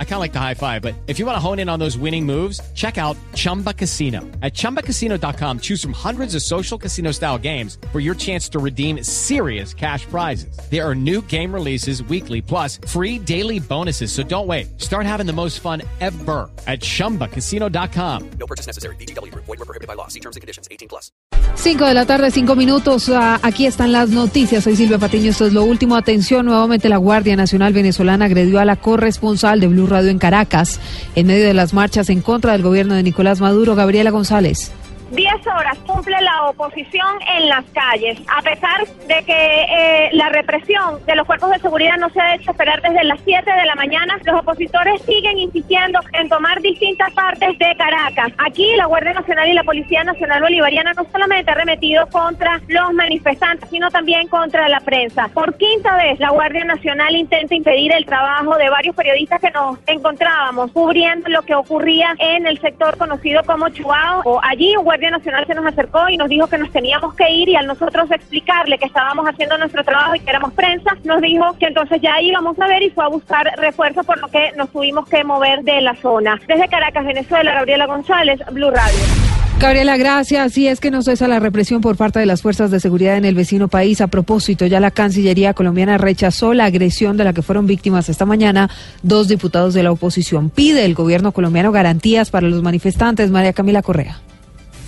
I kind of like the high five, but if you want to hone in on those winning moves, check out Chumba Casino. At ChumbaCasino.com, choose from hundreds of social casino style games for your chance to redeem serious cash prizes. There are new game releases weekly, plus free daily bonuses. So don't wait. Start having the most fun ever at ChumbaCasino.com. No purchase necessary. BGW. Void were prohibited by law. See terms and conditions. 18 plus. 5 de la tarde, 5 minutos. Ah, aquí están las noticias. Soy Silvia Patiño. Esto es lo último. Atención, nuevamente la Guardia Nacional Venezolana agredió a la corresponsal de Blue Radio en Caracas en medio de las marchas en contra del gobierno de Nicolás Maduro. Gabriela González. Diez horas cumple la oposición en las calles, a pesar de que eh, la represión de los cuerpos de seguridad no se ha hecho esperar desde las 7 de la mañana. Los opositores siguen insistiendo en tomar distintas partes de Caracas. Aquí la Guardia Nacional y la Policía Nacional Bolivariana no solamente ha remetido contra los manifestantes, sino también contra la prensa. Por quinta vez la Guardia Nacional intenta impedir el trabajo de varios periodistas que nos encontrábamos cubriendo lo que ocurría en el sector conocido como Chuao. O allí Guardia Nacional se nos acercó y nos dijo que nos teníamos que ir y al nosotros explicarle que estábamos haciendo nuestro trabajo y que éramos prensa, nos dijo que entonces ya íbamos a ver y fue a buscar refuerzo por lo que nos tuvimos que mover de la zona. Desde Caracas, Venezuela, Gabriela González, Blue Radio. Gabriela, gracias. Si es que no cesa la represión por parte de las fuerzas de seguridad en el vecino país. A propósito, ya la Cancillería colombiana rechazó la agresión de la que fueron víctimas esta mañana dos diputados de la oposición. Pide el gobierno colombiano garantías para los manifestantes. María Camila Correa.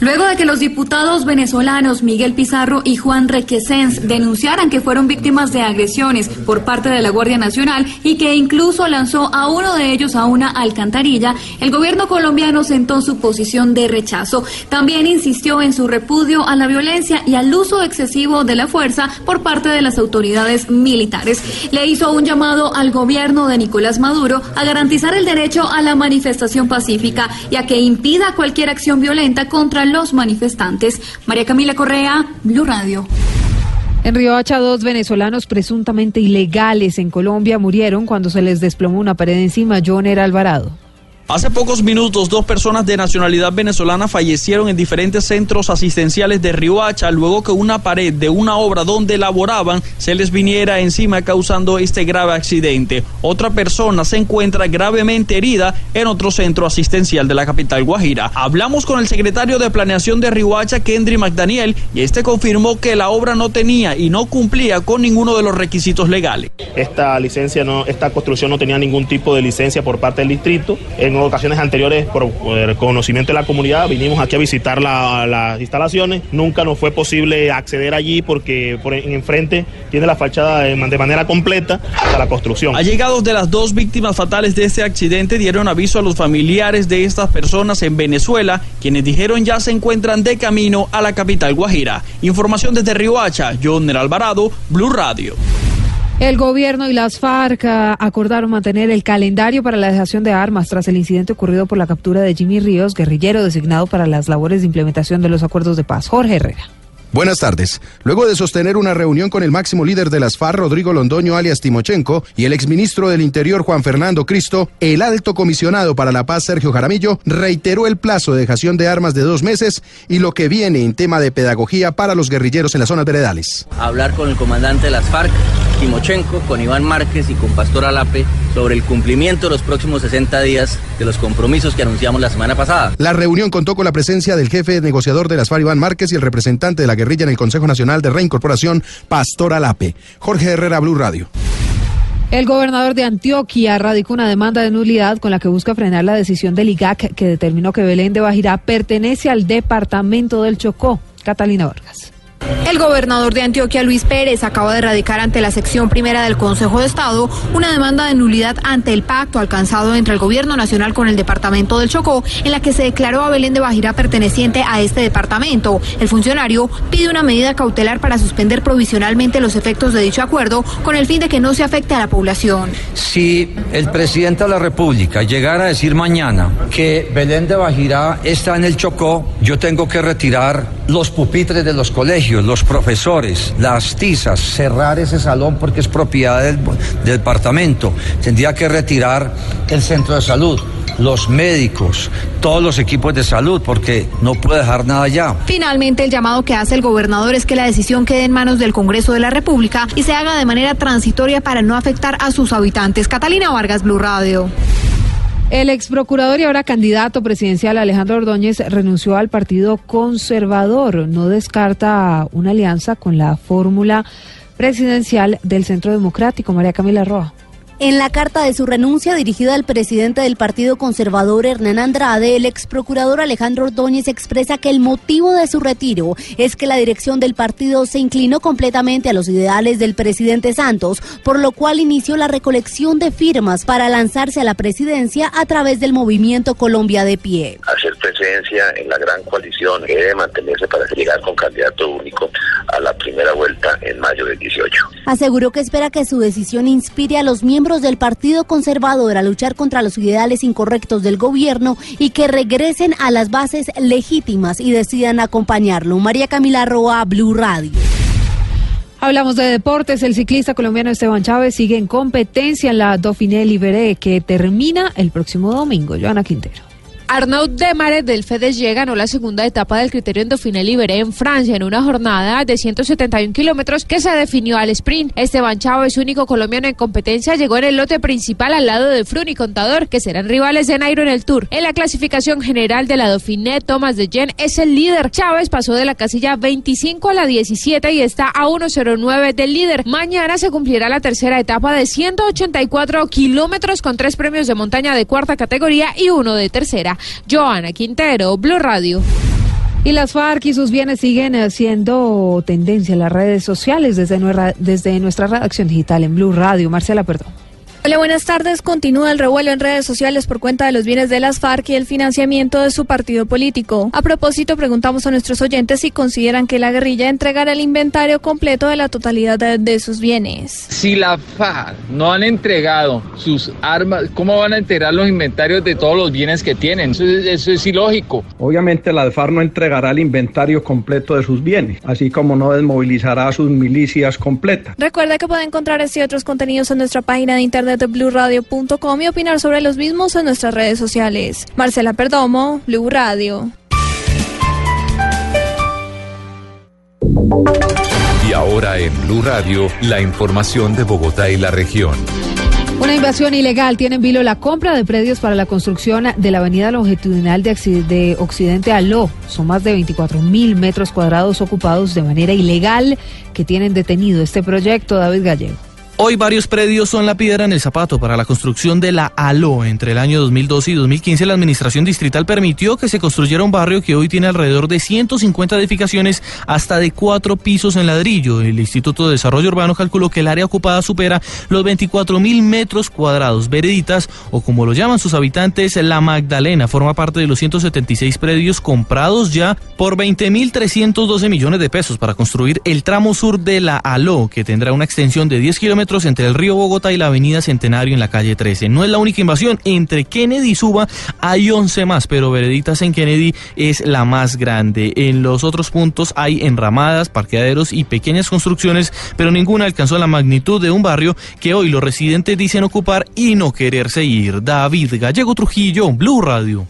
Luego de que los diputados venezolanos Miguel Pizarro y Juan Requesens denunciaran que fueron víctimas de agresiones por parte de la Guardia Nacional y que incluso lanzó a uno de ellos a una alcantarilla, el gobierno colombiano sentó su posición de rechazo. También insistió en su repudio a la violencia y al uso excesivo de la fuerza por parte de las autoridades militares. Le hizo un llamado al gobierno de Nicolás Maduro a garantizar el derecho a la manifestación pacífica y a que impida cualquier acción violenta contra los manifestantes. María Camila Correa, Blue Radio. En Riohacha, dos venezolanos presuntamente ilegales en Colombia murieron cuando se les desplomó una pared encima. Joner Alvarado. Hace pocos minutos, dos personas de nacionalidad venezolana fallecieron en diferentes centros asistenciales de Riohacha luego que una pared de una obra donde laboraban se les viniera encima causando este grave accidente. Otra persona se encuentra gravemente herida en otro centro asistencial de la capital Guajira. Hablamos con el secretario de Planeación de Riohacha, Kendry McDaniel, y este confirmó que la obra no tenía y no cumplía con ninguno de los requisitos legales. Esta licencia no, esta construcción no tenía ningún tipo de licencia por parte del distrito. Ocasiones anteriores, por, conocimiento de la comunidad, vinimos aquí a visitar las instalaciones. Nunca nos fue posible acceder allí porque por en enfrente tiene la fachada de, manera completa para la construcción. Allegados de las dos víctimas fatales de este accidente dieron aviso a los familiares de estas personas en Venezuela, quienes dijeron ya se encuentran de camino a la capital Guajira. Información desde Riohacha, John Alvarado, Blue Radio. El gobierno y las FARC ah, acordaron mantener el calendario para la dejación de armas tras el incidente ocurrido por la captura de Jimmy Ríos, guerrillero designado para las labores de implementación de los acuerdos de paz. Jorge Herrera. Buenas tardes. Luego de sostener una reunión con el máximo líder de las FARC, Rodrigo Londoño alias Timochenko, y el exministro del Interior, Juan Fernando Cristo, el alto comisionado para la paz, Sergio Jaramillo, reiteró el plazo de dejación de armas de dos meses y lo que viene en tema de pedagogía para los guerrilleros en las zonas veredales. Hablar con el comandante de las FARC Timochenko, con Iván Márquez y con Pastor Alape sobre el cumplimiento de los próximos 60 días de los compromisos que anunciamos la semana pasada. La reunión contó con la presencia del jefe negociador de las FARC, Iván Márquez, y el representante de la guerrilla en el Consejo Nacional de Reincorporación, Pastor Alape. Jorge Herrera, Blue Radio. El gobernador de Antioquia radicó una demanda de nulidad con la que busca frenar la decisión del IGAC que determinó que Belén de Bajirá pertenece al departamento del Chocó. Catalina Vargas. El gobernador de Antioquia, Luis Pérez, acaba de radicar ante la sección primera del Consejo de Estado una demanda de nulidad ante el pacto alcanzado entre el Gobierno Nacional con el Departamento del Chocó, en la que se declaró a Belén de Bajira perteneciente a este departamento. El funcionario pide una medida cautelar para suspender provisionalmente los efectos de dicho acuerdo con el fin de que no se afecte a la población. Si el presidente de la República llegara a decir mañana que Belén de Bajira está en el Chocó, yo tengo que retirar los pupitres de los colegios los profesores, las tizas, cerrar ese salón porque es propiedad del, departamento. Tendría que retirar el centro de salud los médicos, todos los equipos de salud, porque no puede dejar nada ya. Finalmente, el llamado que hace el gobernador es que la decisión quede en manos del Congreso de la República y se haga de manera transitoria para no afectar a sus habitantes. Catalina Vargas, Blue Radio. El ex procurador y ahora candidato presidencial Alejandro Ordóñez renunció al Partido Conservador. No descarta una alianza con la fórmula presidencial del Centro Democrático. María Camila Roa. En la carta de su renuncia dirigida al presidente del Partido Conservador Hernán Andrade, el ex procurador Alejandro Ordóñez expresa que el motivo de su retiro es que la dirección del partido se inclinó completamente a los ideales del presidente Santos, por lo cual inició la recolección de firmas para lanzarse a la presidencia a través del movimiento Colombia de Pie. Hacer presencia en la gran coalición debe mantenerse para llegar con candidato único a la primera vuelta en mayo del 18. Aseguró que espera que su decisión inspire a los miembros del Partido Conservador a luchar contra los ideales incorrectos del gobierno y que regresen a las bases legítimas y decidan acompañarlo. María Camila Roa, Blue Radio. Hablamos de deportes. El ciclista colombiano Esteban Chávez sigue en competencia en la Dauphiné Libéré que termina el próximo domingo. Joana Quintero. Arnaud Demaret del FEDES ganó la segunda etapa del criterio Dauphiné Libéré en Francia en una jornada de 171 kilómetros que se definió al sprint. Esteban Chávez, único colombiano en competencia, llegó en el lote principal al lado de Frun y Contador, que serán rivales de Nairo en el Tour. En la clasificación general de la Dauphiné, Thomas de Jen es el líder. Chávez pasó de la casilla 25 a la 17 y está a 1.09 del líder. Mañana se cumplirá la tercera etapa de 184 kilómetros con tres premios de montaña de cuarta categoría y uno de tercera. Joana Quintero, Blue Radio. Y las FARC y sus bienes siguen siendo tendencia en las redes sociales desde nuestra, desde nuestra redacción digital en Blue Radio. Marcela, perdón. Hola, buenas tardes. Continúa el revuelo en redes sociales por cuenta de los bienes de las FARC y el financiamiento de su partido político. A propósito, preguntamos a nuestros oyentes si consideran que la guerrilla entregará el inventario completo de la totalidad de, sus bienes. Si la FARC no han entregado sus armas, ¿cómo van a entregar los inventarios de todos los bienes que tienen? Eso es, eso es ilógico. Obviamente la FARC no entregará el inventario completo de sus bienes, así como no desmovilizará sus milicias completas. Recuerda que puede encontrar este y otros contenidos en nuestra página de internet de bluradio.com y opinar sobre los mismos en nuestras redes sociales. Marcela Perdomo, Blue Radio. Y ahora en Blue Radio, la información de Bogotá y la región. Una invasión ilegal tiene en vilo la compra de predios para la construcción de la avenida longitudinal de, de Occidente a Lo. Son más de 24 mil metros cuadrados ocupados de manera ilegal que tienen detenido este proyecto. David Gallego. Hoy varios predios son la piedra en el zapato para la construcción de la ALO. Entre el año 2012 y 2015 la administración distrital permitió que se construyera un barrio que hoy tiene alrededor de 150 edificaciones hasta de cuatro pisos en ladrillo. El Instituto de Desarrollo Urbano calculó que el área ocupada supera los 24 mil metros cuadrados. Vereditas, o como lo llaman sus habitantes, La Magdalena, forma parte de los 176 predios comprados ya por 20 mil 312 millones de pesos para construir el tramo sur de la ALO, que tendrá una extensión de 10 kilómetros entre el río Bogotá y la avenida Centenario en la calle 13. No es la única invasión, entre Kennedy y Suba hay 11 más, pero Vereditas en Kennedy es la más grande. En los otros puntos hay enramadas, parqueaderos y pequeñas construcciones, pero ninguna alcanzó la magnitud de un barrio que hoy los residentes dicen ocupar y no quererse ir. David Gallego Trujillo, Blue Radio.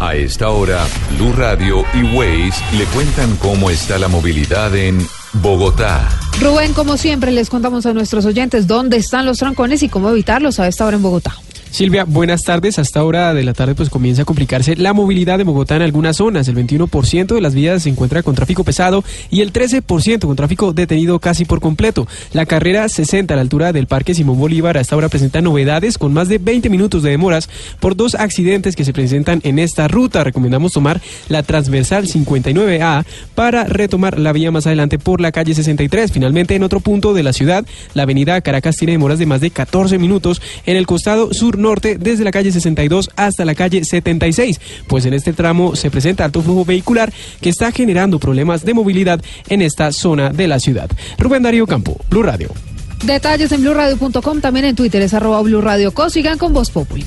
A esta hora, Blue Radio y Waze le cuentan cómo está la movilidad en Bogotá. Rubén, como siempre, les contamos a nuestros oyentes dónde están los trancones y cómo evitarlos a esta hora en Bogotá. Silvia, buenas tardes. Hasta hora de la tarde pues comienza a complicarse la movilidad de Bogotá en algunas zonas. El 21% de las vías se encuentra con tráfico pesado y el 13% con tráfico detenido casi por completo. La carrera 60 a la altura del Parque Simón Bolívar a esta hora presenta novedades con más de 20 minutos de demoras por dos accidentes que se presentan en esta ruta. Recomendamos tomar la transversal 59A para retomar la vía más adelante por la calle 63. Finalmente, en otro punto de la ciudad, la avenida Caracas tiene demoras de más de 14 minutos en el costado sur norte desde la calle 62 hasta la calle 76, pues en este tramo se presenta alto flujo vehicular que está generando problemas de movilidad en esta zona de la ciudad. Rubén Darío Campo, Blue Radio. Detalles en blurradio.com, también en Twitter es arroba Blue Radio con Voz Populi.